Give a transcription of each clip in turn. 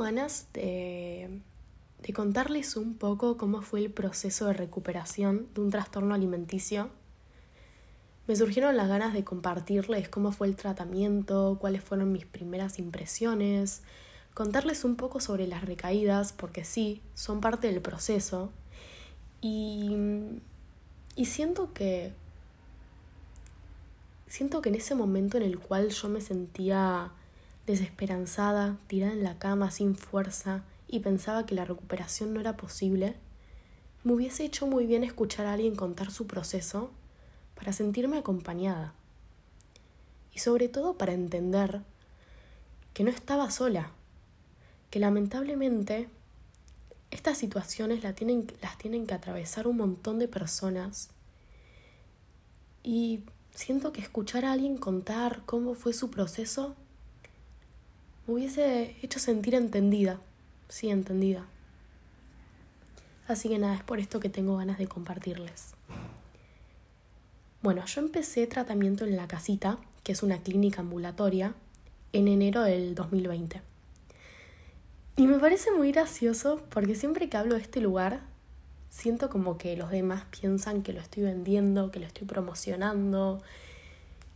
ganas de, de contarles un poco cómo fue el proceso de recuperación de un trastorno alimenticio. Me surgieron las ganas de compartirles cómo fue el tratamiento, cuáles fueron mis primeras impresiones, contarles un poco sobre las recaídas, porque sí, son parte del proceso. Y, y siento que siento que en ese momento en el cual yo me sentía desesperanzada, tirada en la cama sin fuerza y pensaba que la recuperación no era posible, me hubiese hecho muy bien escuchar a alguien contar su proceso para sentirme acompañada. Y sobre todo para entender que no estaba sola, que lamentablemente estas situaciones las tienen, las tienen que atravesar un montón de personas y siento que escuchar a alguien contar cómo fue su proceso hubiese hecho sentir entendida, sí, entendida. Así que nada, es por esto que tengo ganas de compartirles. Bueno, yo empecé tratamiento en la casita, que es una clínica ambulatoria, en enero del 2020. Y me parece muy gracioso porque siempre que hablo de este lugar siento como que los demás piensan que lo estoy vendiendo, que lo estoy promocionando.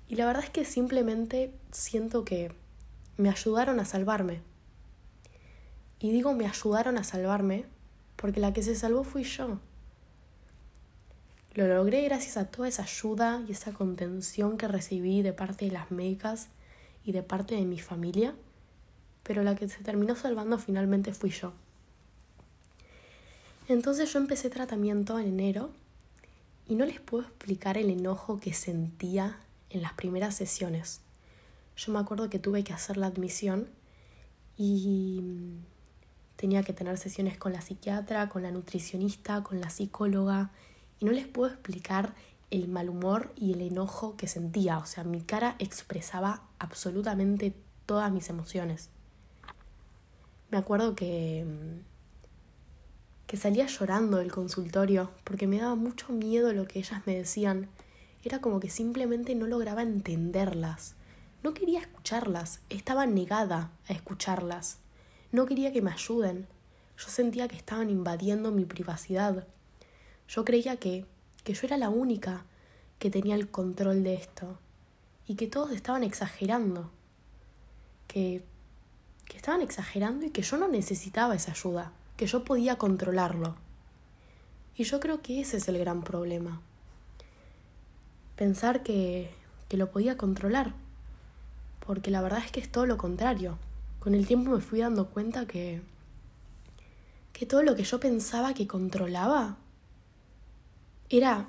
Y la verdad es que simplemente siento que me ayudaron a salvarme. Y digo me ayudaron a salvarme porque la que se salvó fui yo. Lo logré gracias a toda esa ayuda y esa contención que recibí de parte de las médicas y de parte de mi familia, pero la que se terminó salvando finalmente fui yo. Entonces yo empecé tratamiento en enero y no les puedo explicar el enojo que sentía en las primeras sesiones. Yo me acuerdo que tuve que hacer la admisión y mm, tenía que tener sesiones con la psiquiatra, con la nutricionista, con la psicóloga y no les puedo explicar el mal humor y el enojo que sentía. O sea, mi cara expresaba absolutamente todas mis emociones. Me acuerdo que mm, que salía llorando del consultorio porque me daba mucho miedo lo que ellas me decían. Era como que simplemente no lograba entenderlas. No quería escucharlas, estaba negada a escucharlas. No quería que me ayuden. Yo sentía que estaban invadiendo mi privacidad. Yo creía que, que yo era la única que tenía el control de esto y que todos estaban exagerando. Que, que estaban exagerando y que yo no necesitaba esa ayuda que yo podía controlarlo. Y yo creo que ese es el gran problema. Pensar que, que lo podía controlar. Porque la verdad es que es todo lo contrario. Con el tiempo me fui dando cuenta que, que todo lo que yo pensaba que controlaba era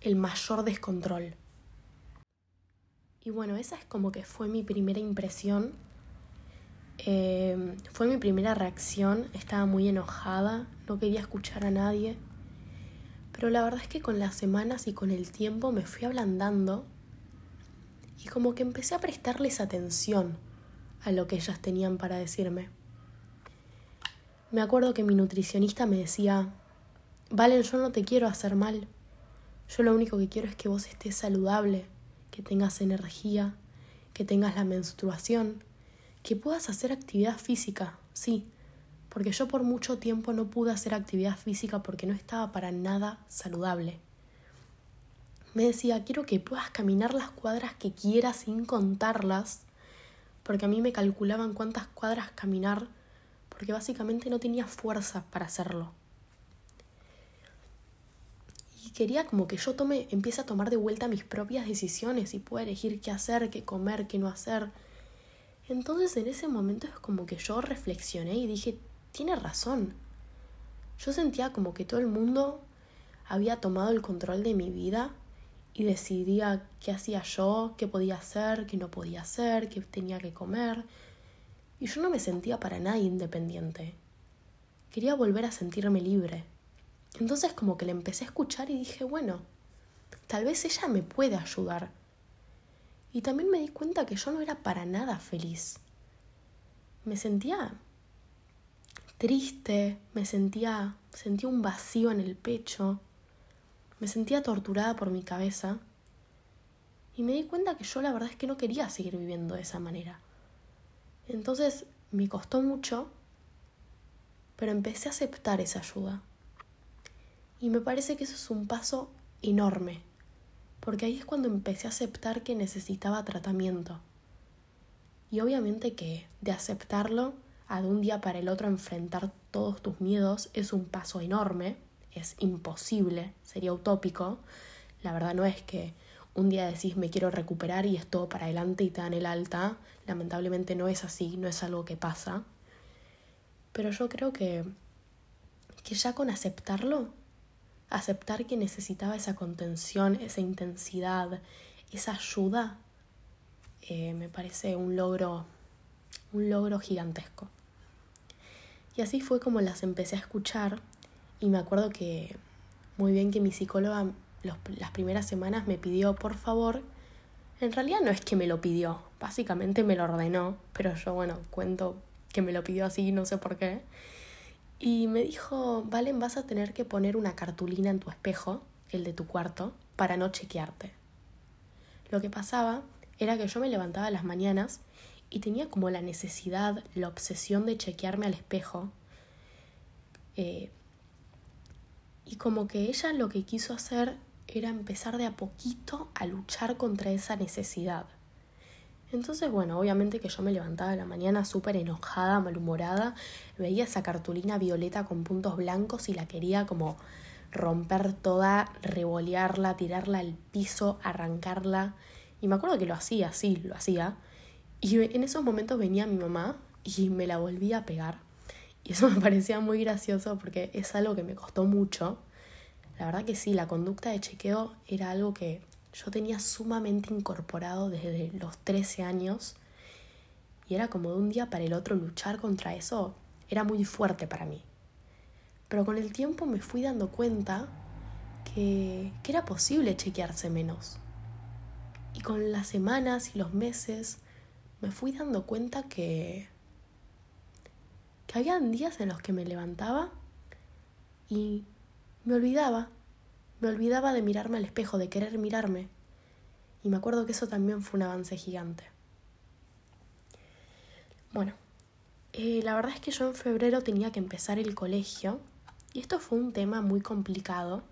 el mayor descontrol. Y bueno, esa es como que fue mi primera impresión Em, fue mi primera reacción, estaba muy enojada, no quería escuchar a nadie, pero la verdad es que con las semanas y con el tiempo me fui ablandando y como que empecé a prestarles atención a lo que ellas tenían para decirme. Me acuerdo que mi nutricionista me decía, Valen, yo no te quiero hacer mal, yo lo único que quiero es que vos estés saludable, que tengas energía, que tengas la menstruación, que puedas hacer actividad física, sí, porque yo por mucho tiempo no pude hacer actividad física porque no estaba para nada saludable. Me decía, quiero que puedas caminar las cuadras que quieras sin contarlas, porque a mí me calculaban cuántas cuadras caminar, porque básicamente no tenía fuerza para hacerlo. Y quería como que yo tome, empiece a tomar de vuelta mis propias decisiones y pueda elegir qué hacer, qué comer, qué no hacer entonces en ese momento es como que yo reflexioné y dije, tiene razón. Yo sentía como que todo el mundo había tomado el control de mi vida y decidía qué hacía yo, qué podía hacer, qué no podía hacer, qué tenía que comer. Y yo no me sentía para nada independiente. Quería volver a sentirme libre. Entonces como que le empecé a escuchar y dije, bueno, tal vez ella me puede ayudar y también me di cuenta que yo no era para nada feliz. Me sentía triste, me sentía, sentía un vacío en el pecho, me sentía torturada por mi cabeza. Y me di cuenta que yo la verdad es que no quería seguir viviendo de esa manera. Entonces me costó mucho pero empecé a aceptar esa ayuda. Y me parece que eso es un paso enorme, porque ahí es cuando empecé a aceptar que necesitaba tratamiento. Y obviamente que de aceptarlo a de un día para el otro enfrentar todos tus miedos es un paso enorme, es imposible, sería utópico. La verdad no es que un día decís me quiero recuperar y es todo para adelante y te dan el alta. Lamentablemente no es así, no es algo que pasa. Pero yo creo que, que ya con aceptarlo, aceptar que necesitaba esa contención, esa intensidad, esa ayuda, eh, me parece un logro, un logro gigantesco. Y así fue como las empecé a escuchar y me acuerdo que muy bien que mi psicóloga las primeras semanas me pidió, por favor, en realidad no es que me lo pidió, básicamente me lo ordenó, pero yo, bueno, cuento que me lo pidió así, no sé por qué. Y me dijo, Valen, vas a tener que poner una cartulina en tu espejo, el de tu cuarto, para no chequearte. Lo que pasaba era que yo me levantaba las mañanas y tenía como la necesidad, la obsesión de chequearme al espejo. Eh, y como que ella lo que quiso hacer era empezar de a poquito a luchar contra esa necesidad. Entonces, bueno, obviamente que yo me levantaba de la mañana súper enojada, malhumorada, veía esa cartulina violeta con puntos blancos y la quería como romper toda, revolearla, tirarla al piso, arrancarla. Y me acuerdo que lo hacía, sí, lo hacía. Y en esos momentos venía mi mamá y me la volvía a pegar. Y eso me parecía muy gracioso porque es algo que me costó mucho. La verdad que sí, la conducta de chequeo era algo que yo tenía sumamente incorporado desde los 13 años y era como de un día para el otro luchar contra eso, era muy fuerte para mí. Pero con el tiempo me fui dando cuenta que, que era posible chequearse menos. Y con las semanas y los meses me fui dando cuenta que, que había días en los que me levantaba y me olvidaba, me olvidaba de mirarme al espejo, de querer mirarme. Y me acuerdo que eso también fue un avance gigante. Bueno, eh, la verdad es que yo en febrero tenía que empezar el colegio y esto fue un tema muy complicado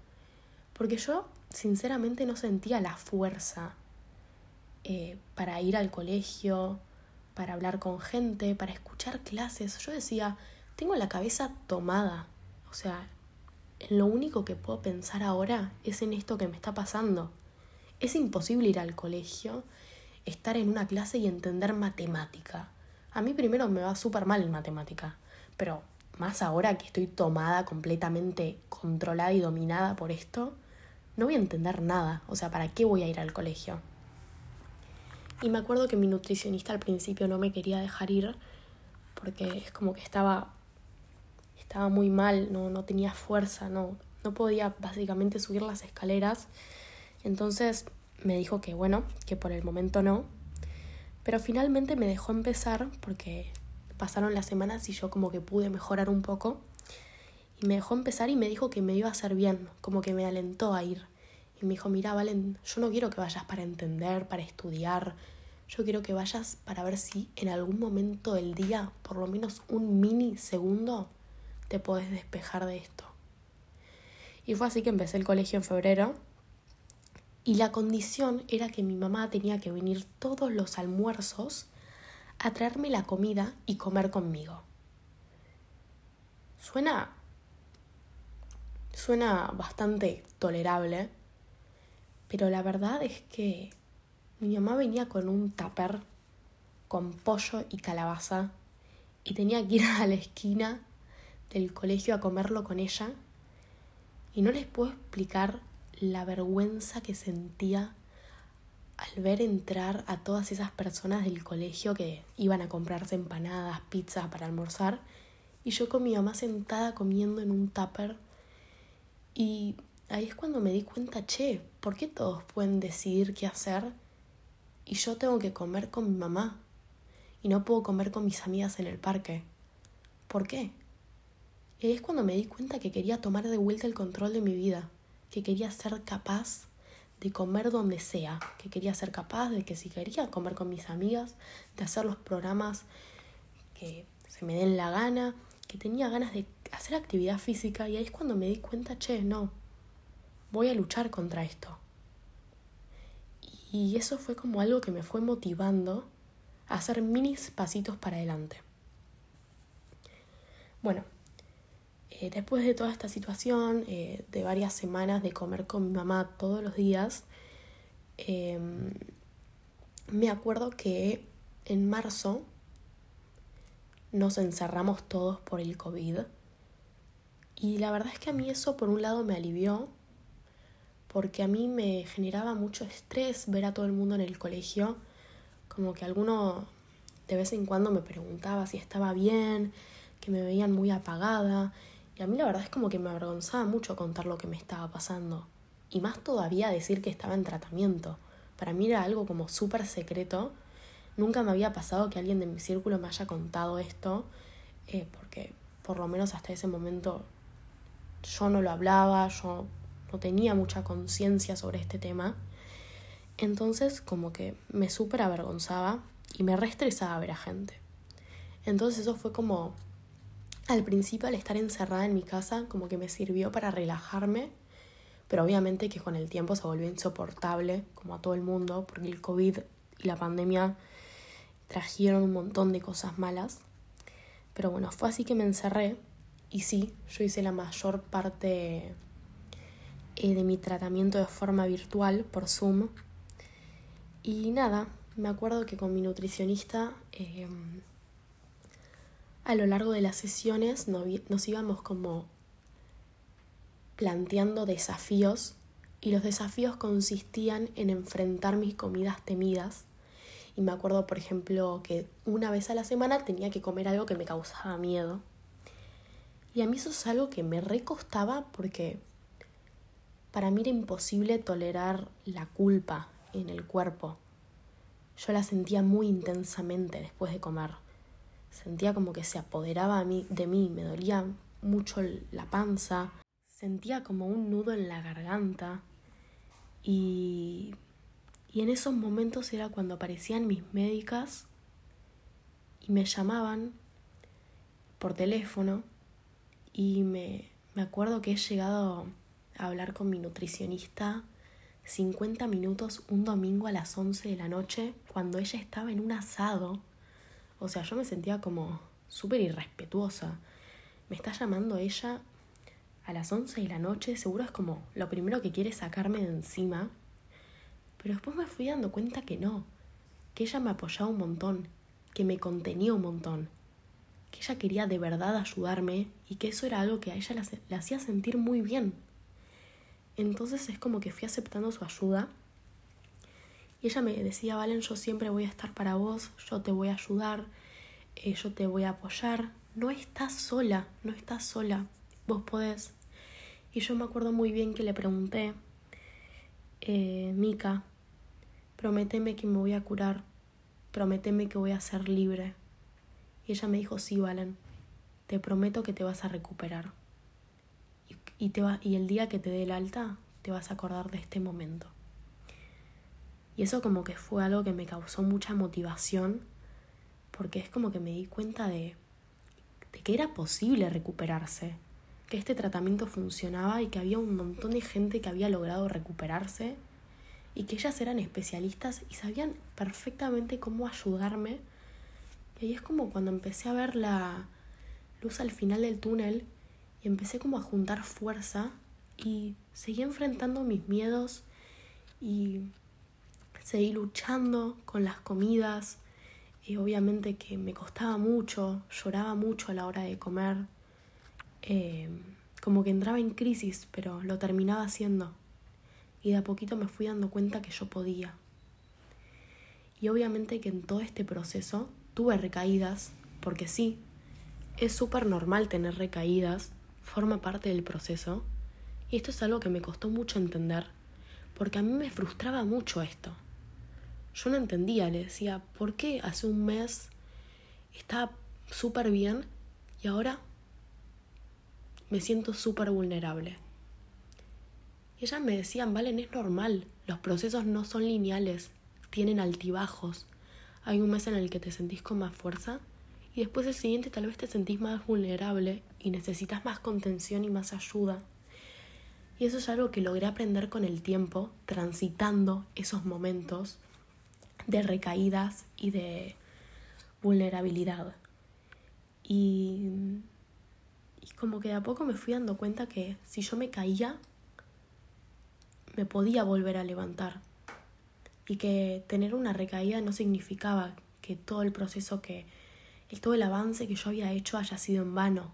porque yo sinceramente no sentía la fuerza eh, para ir al colegio, para hablar con gente, para escuchar clases. Yo decía, tengo la cabeza tomada. O sea, lo único que puedo pensar ahora es en esto que me está pasando. Es imposible ir al colegio, estar en una clase y entender matemática. A mí primero me va súper mal en matemática, pero más ahora que estoy tomada, completamente controlada y dominada por esto, no voy a entender nada. O sea, ¿para qué voy a ir al colegio? Y me acuerdo que mi nutricionista al principio no me quería dejar ir porque es como que estaba estaba muy mal, no, no tenía fuerza, no, no podía básicamente subir las escaleras. Entonces me dijo que bueno, que por el momento no. Pero finalmente me dejó empezar porque pasaron las semanas y yo como que pude mejorar un poco. Y me dejó empezar y me dijo que me iba a hacer bien, como que me alentó a ir. Me dijo, mira, Valen, yo no quiero que vayas para entender, para estudiar. Yo quiero que vayas para ver si en algún momento del día, por lo menos un mini segundo, te podés despejar de esto. Y fue así que empecé el colegio en febrero y la condición era que mi mamá tenía que venir todos los almuerzos a traerme la comida y comer conmigo. Suena suena bastante tolerable, pero la verdad es que mi mamá venía con un tupper con pollo y calabaza y tenía que ir a la esquina del colegio a comerlo con ella. Y no les puedo explicar la vergüenza que sentía al ver entrar a todas esas personas del colegio que iban a comprarse empanadas, pizzas para almorzar. Y yo con mi mamá sentada comiendo en un tupper. Y ahí es cuando me di cuenta, che, ¿por qué todos pueden decidir qué hacer y yo tengo que comer con mi mamá y no puedo comer con mis amigas en el parque? ¿Por qué? Y es cuando me di cuenta que quería tomar de vuelta el control de mi vida, que quería ser capaz de comer donde sea, que quería ser capaz de que si quería comer con mis amigas, de hacer los programas que se me den la gana, que tenía ganas de hacer actividad física y ahí es cuando me di cuenta, che, no, voy a luchar contra esto. Y eso fue como algo que me fue motivando a hacer minis pasitos para adelante. Bueno, eh, después de toda esta situación, eh, de varias semanas de comer con mi mamá todos los días, em, me acuerdo que en marzo nos encerramos todos por el COVID. Y la verdad es que a mí eso por un lado me alivió, porque a mí me generaba mucho estrés ver a todo el mundo en el colegio, como que alguno de vez en cuando me preguntaba si estaba bien, que me veían muy apagada, y a mí la verdad es como que me avergonzaba mucho contar lo que me estaba pasando, y más todavía decir que estaba en tratamiento. Para mí era algo como súper secreto. Nunca me había pasado que alguien de mi círculo me haya contado esto, eh, porque por lo menos hasta ese momento yo no lo hablaba, yo no tenía mucha conciencia sobre este tema. Entonces como que me súper avergonzaba y me reestresaba ver a gente. Entonces eso fue como, al principio al estar encerrada en mi casa, como que me sirvió para relajarme, pero obviamente que con el tiempo se volvió insoportable, como a todo el mundo, porque el COVID y la pandemia trajeron un montón de cosas malas. Pero bueno, fue así que me encerré y sí, yo hice la mayor parte eh, de mi tratamiento de forma virtual por Zoom. Y nada, me acuerdo que con mi nutricionista eh, a lo largo de las sesiones nos íbamos como planteando desafíos y los desafíos consistían en enfrentar mis comidas temidas y me acuerdo, por ejemplo, que una vez a la semana tenía que comer algo que me causaba miedo. Y a mí eso es algo que me recostaba porque para mí era imposible tolerar la culpa en el cuerpo. Yo la sentía muy intensamente después de comer. Sentía como que se apoderaba de mí, me dolía mucho la panza, sentía como un nudo en la garganta y y en esos momentos era cuando aparecían mis médicas y me llamaban por teléfono y me, me acuerdo que he llegado a hablar con mi nutricionista 50 minutos un domingo a las 11 de la noche cuando ella estaba en un asado. O sea, yo me sentía como súper irrespetuosa. Me está llamando ella a las 11 de la noche, seguro es como lo primero que quiere sacarme de encima. Pero después me fui dando cuenta que no, que ella me apoyaba un montón, que me contenía un montón, que ella quería de verdad ayudarme y que eso era algo que a ella la, hacía sentir muy bien. Entonces es como que fui aceptando su ayuda y ella me decía, Valen, yo siempre voy a estar para vos, yo te voy a ayudar, eh, yo te voy a apoyar, no estás sola, no estás sola, vos podés. Y yo me acuerdo muy bien que le pregunté, eh, Mica, prométeme que me voy a curar, prométeme que voy a ser libre. Y ella me dijo, sí, Valen, te prometo que te vas a recuperar. Y, te y el día que te dé el alta, te vas a acordar de este momento. Y eso como que fue algo que me causó mucha motivación, porque es como que me di cuenta de, de que era posible recuperarse, que este tratamiento funcionaba y que había un montón de gente que había logrado recuperarse y que ellas eran especialistas y sabían perfectamente cómo ayudarme. Y ahí es como cuando empecé a ver la luz al final del túnel y empecé como a juntar fuerza y seguí enfrentando mis miedos y seguí luchando con las comidas. Y obviamente que me costaba mucho, lloraba mucho a la hora de comer. Eh, como que entraba en crisis, pero lo terminaba haciendo y de a poquito me fui dando cuenta que yo podía. Y obviamente que en todo este proceso tuve recaídas, porque sí, es súper normal tener recaídas, forma parte del proceso, y esto es algo que me costó mucho entender, porque a mí me frustraba mucho esto. Yo no entendía, le decía, ¿por qué hace un mes estaba súper bien y ahora me siento súper vulnerable? Y ellas me decían, Valen, es normal, los procesos no son lineales, tienen altibajos. Hay un mes en el que te sentís con más fuerza y después el siguiente tal vez te sentís más vulnerable y necesitas más contención y más ayuda. Y eso es algo que logré aprender con el tiempo, transitando esos momentos de recaídas y de vulnerabilidad. Y, como que de a poco me fui dando cuenta que si yo me caía, me podía volver a levantar. Y que tener una recaída no significaba que todo el proceso que, todo el avance que yo había hecho haya sido en vano.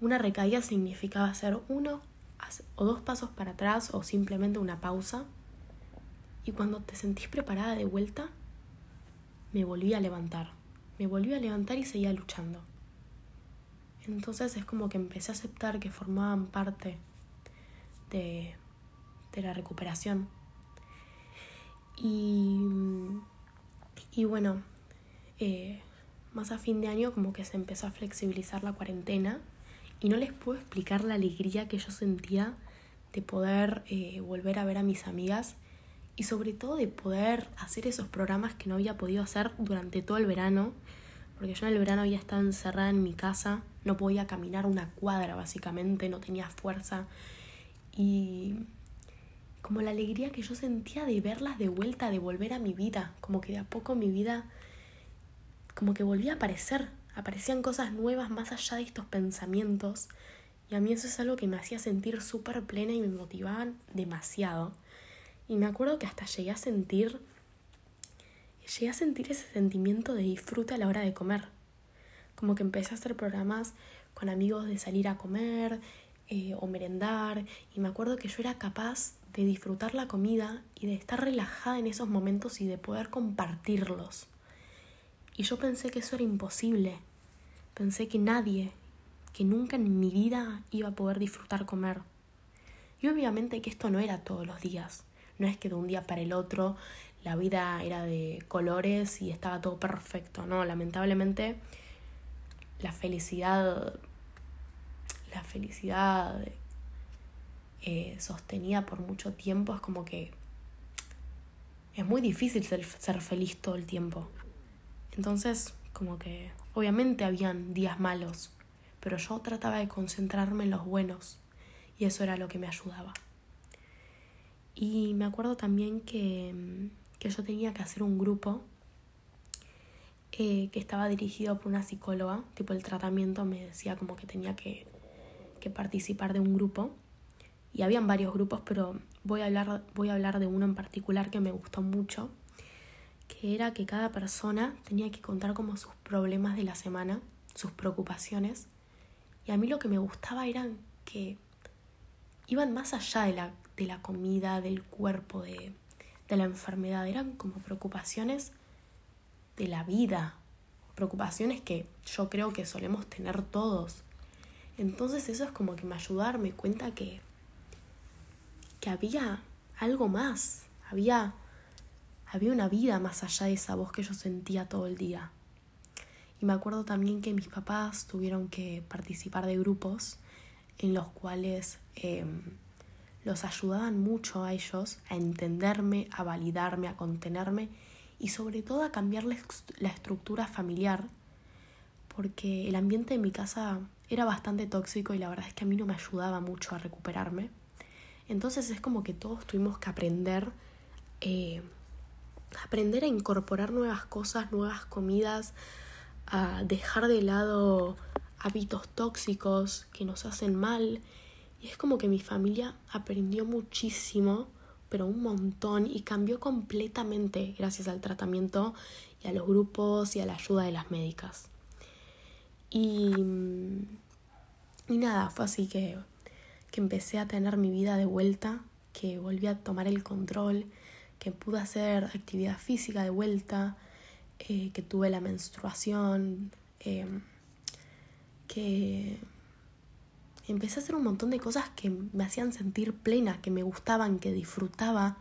Una recaída significaba hacer uno o dos pasos para atrás o simplemente una pausa. Y cuando te sentís preparada de vuelta, me volví a levantar. Me volví a levantar y seguía luchando. Entonces es como que empecé a aceptar que formaban parte de, de la recuperación. Y, y bueno, eh, más a fin de año como que se empezó a flexibilizar la cuarentena y no les puedo explicar la alegría que yo sentía de poder eh, volver a ver a mis amigas y sobre todo de poder hacer esos programas que no había podido hacer durante todo el verano, porque yo en el verano había estado encerrada en mi casa, no podía caminar una cuadra básicamente, no tenía fuerza y como la alegría que yo sentía de verlas de vuelta, de volver a mi vida, como que de a poco mi vida como que volvía a aparecer, aparecían cosas nuevas más allá de estos pensamientos y a mí eso es algo que me hacía sentir súper plena y me motivaban demasiado. Y me acuerdo que hasta llegué a sentir, llegué a sentir ese sentimiento de disfrute a la hora de comer. Como que empecé a hacer programas con amigos de salir a comer eh, o merendar y me acuerdo que yo era capaz de disfrutar la comida y de estar relajada en esos momentos y de poder compartirlos. Y yo pensé que eso era imposible. Pensé que nadie, que nunca en mi vida iba a poder disfrutar comer. Y obviamente que esto no era todos los días. No es que de un día para el otro la vida era de colores y estaba todo perfecto. No, lamentablemente la felicidad, la felicidad eh, sostenida por mucho tiempo es como que es muy difícil ser, ser feliz todo el tiempo. Entonces, como que obviamente habían días malos, pero yo trataba de concentrarme en los buenos y eso era lo que me ayudaba. Y me acuerdo también que, que yo tenía que hacer un grupo eh, que estaba dirigido por una psicóloga, tipo el tratamiento me decía como que tenía que, que participar de un grupo y habían varios grupos, pero voy a hablar, voy a hablar de uno en particular que me gustó mucho, que era que cada persona tenía que contar como sus problemas de la semana, sus preocupaciones. Y a mí lo que me gustaba era que iban más allá de la, de la comida, del cuerpo, de, de la enfermedad. Eran como preocupaciones de la vida, preocupaciones que yo creo que solemos tener todos. Entonces eso es como que me ayudó a cuenta que, que había algo más, había había una vida más allá de esa voz que yo sentía todo el día. Y me acuerdo también que mis papás tuvieron que participar de grupos en los cuales em, los ayudaban mucho a ellos a entenderme, a validarme, a contenerme y sobre todo a cambiar la estructura familiar, porque el ambiente de mi casa era bastante tóxico y la verdad es que a mí no me ayudaba mucho a recuperarme. Entonces es como que todos tuvimos que aprender eh, aprender a incorporar nuevas cosas, nuevas comidas, a dejar de lado hábitos tóxicos que nos hacen mal. Y es como que mi familia aprendió muchísimo, pero un montón, y cambió completamente gracias al tratamiento y a los grupos y a la ayuda de las médicas. Y, y nada, fue así que, que empecé a tener mi vida de vuelta, que volví a tomar el control, que pude hacer actividad física de vuelta, eh, que tuve la menstruación, em, que empecé a hacer un montón de cosas que me hacían sentir plena, que me gustaban, que disfrutaba.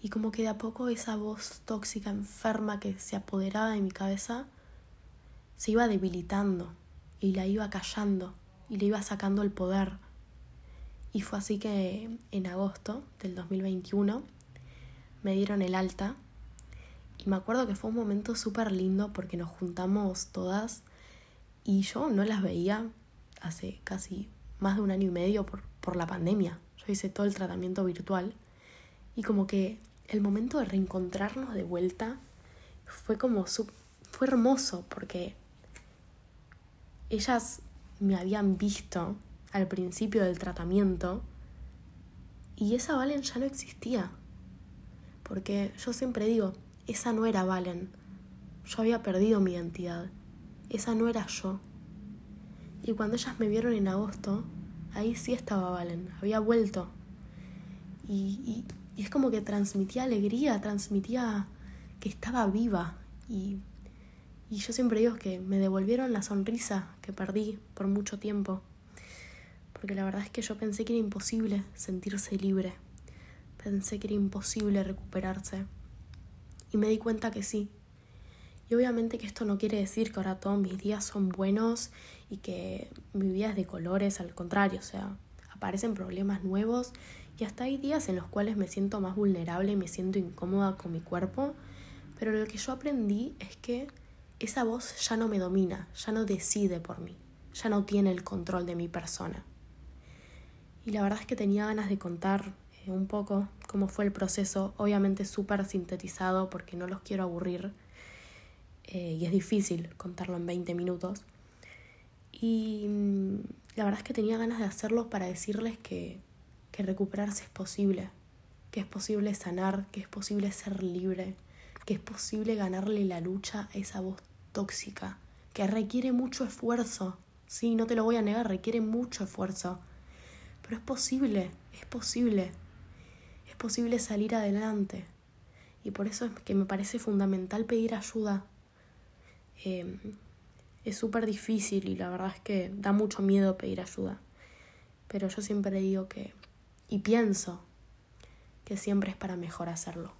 Y como que de a poco esa voz tóxica, enferma que se apoderaba de mi cabeza, se iba debilitando y la iba callando y le iba sacando el poder. Y fue así que en agosto del 2021 me dieron el alta Y me acuerdo que fue un momento súper lindo porque nos juntamos todas y yo no las veía hace casi más de un año y medio por, por la pandemia. Yo hice todo el tratamiento virtual y como que el momento de reencontrarnos de vuelta fue como fue hermoso porque ellas me habían visto al principio del tratamiento y esa Valen ya no existía. Porque yo siempre digo, esa no era Valen. Yo había perdido mi identidad. Esa no era yo. Y cuando ellas me vieron en agosto, ahí sí estaba Valen, había vuelto. Y, y es como que transmitía alegría, transmitía que estaba viva. Y y yo siempre digo que me devolvieron la sonrisa que perdí por mucho tiempo. Porque la verdad es que yo pensé que era imposible sentirse libre. Pensé que era imposible recuperarse. Y me di cuenta que sí. Y obviamente que esto no quiere decir que ahora todos mis días son buenos y que mi vida es de colores, al contrario, o sea, aparecen problemas nuevos y hasta hay días en los cuales me siento más vulnerable y me siento incómoda con mi cuerpo, pero lo que yo aprendí es que esa voz ya no me domina, ya no decide por mí, ya no tiene el control de mi persona. Y la verdad es que tenía ganas de contar un poco cómo fue el proceso, obviamente súper sintetizado porque no los quiero aburrir eh, y es difícil contarlo en 20 minutos. Y mm, la verdad es que tenía ganas de hacerlo para decirles que, que recuperarse es posible, que es posible sanar, que es posible ser libre, que es posible ganarle la lucha a esa voz tóxica, que requiere mucho esfuerzo. Sí, no te lo voy a negar, requiere mucho esfuerzo. Pero es posible, es posible. Posible salir adelante. Y por eso es que me parece fundamental pedir ayuda. Em, es súper difícil y la verdad es que da mucho miedo pedir ayuda. Pero yo siempre digo que, y pienso, que siempre es para mejor hacerlo.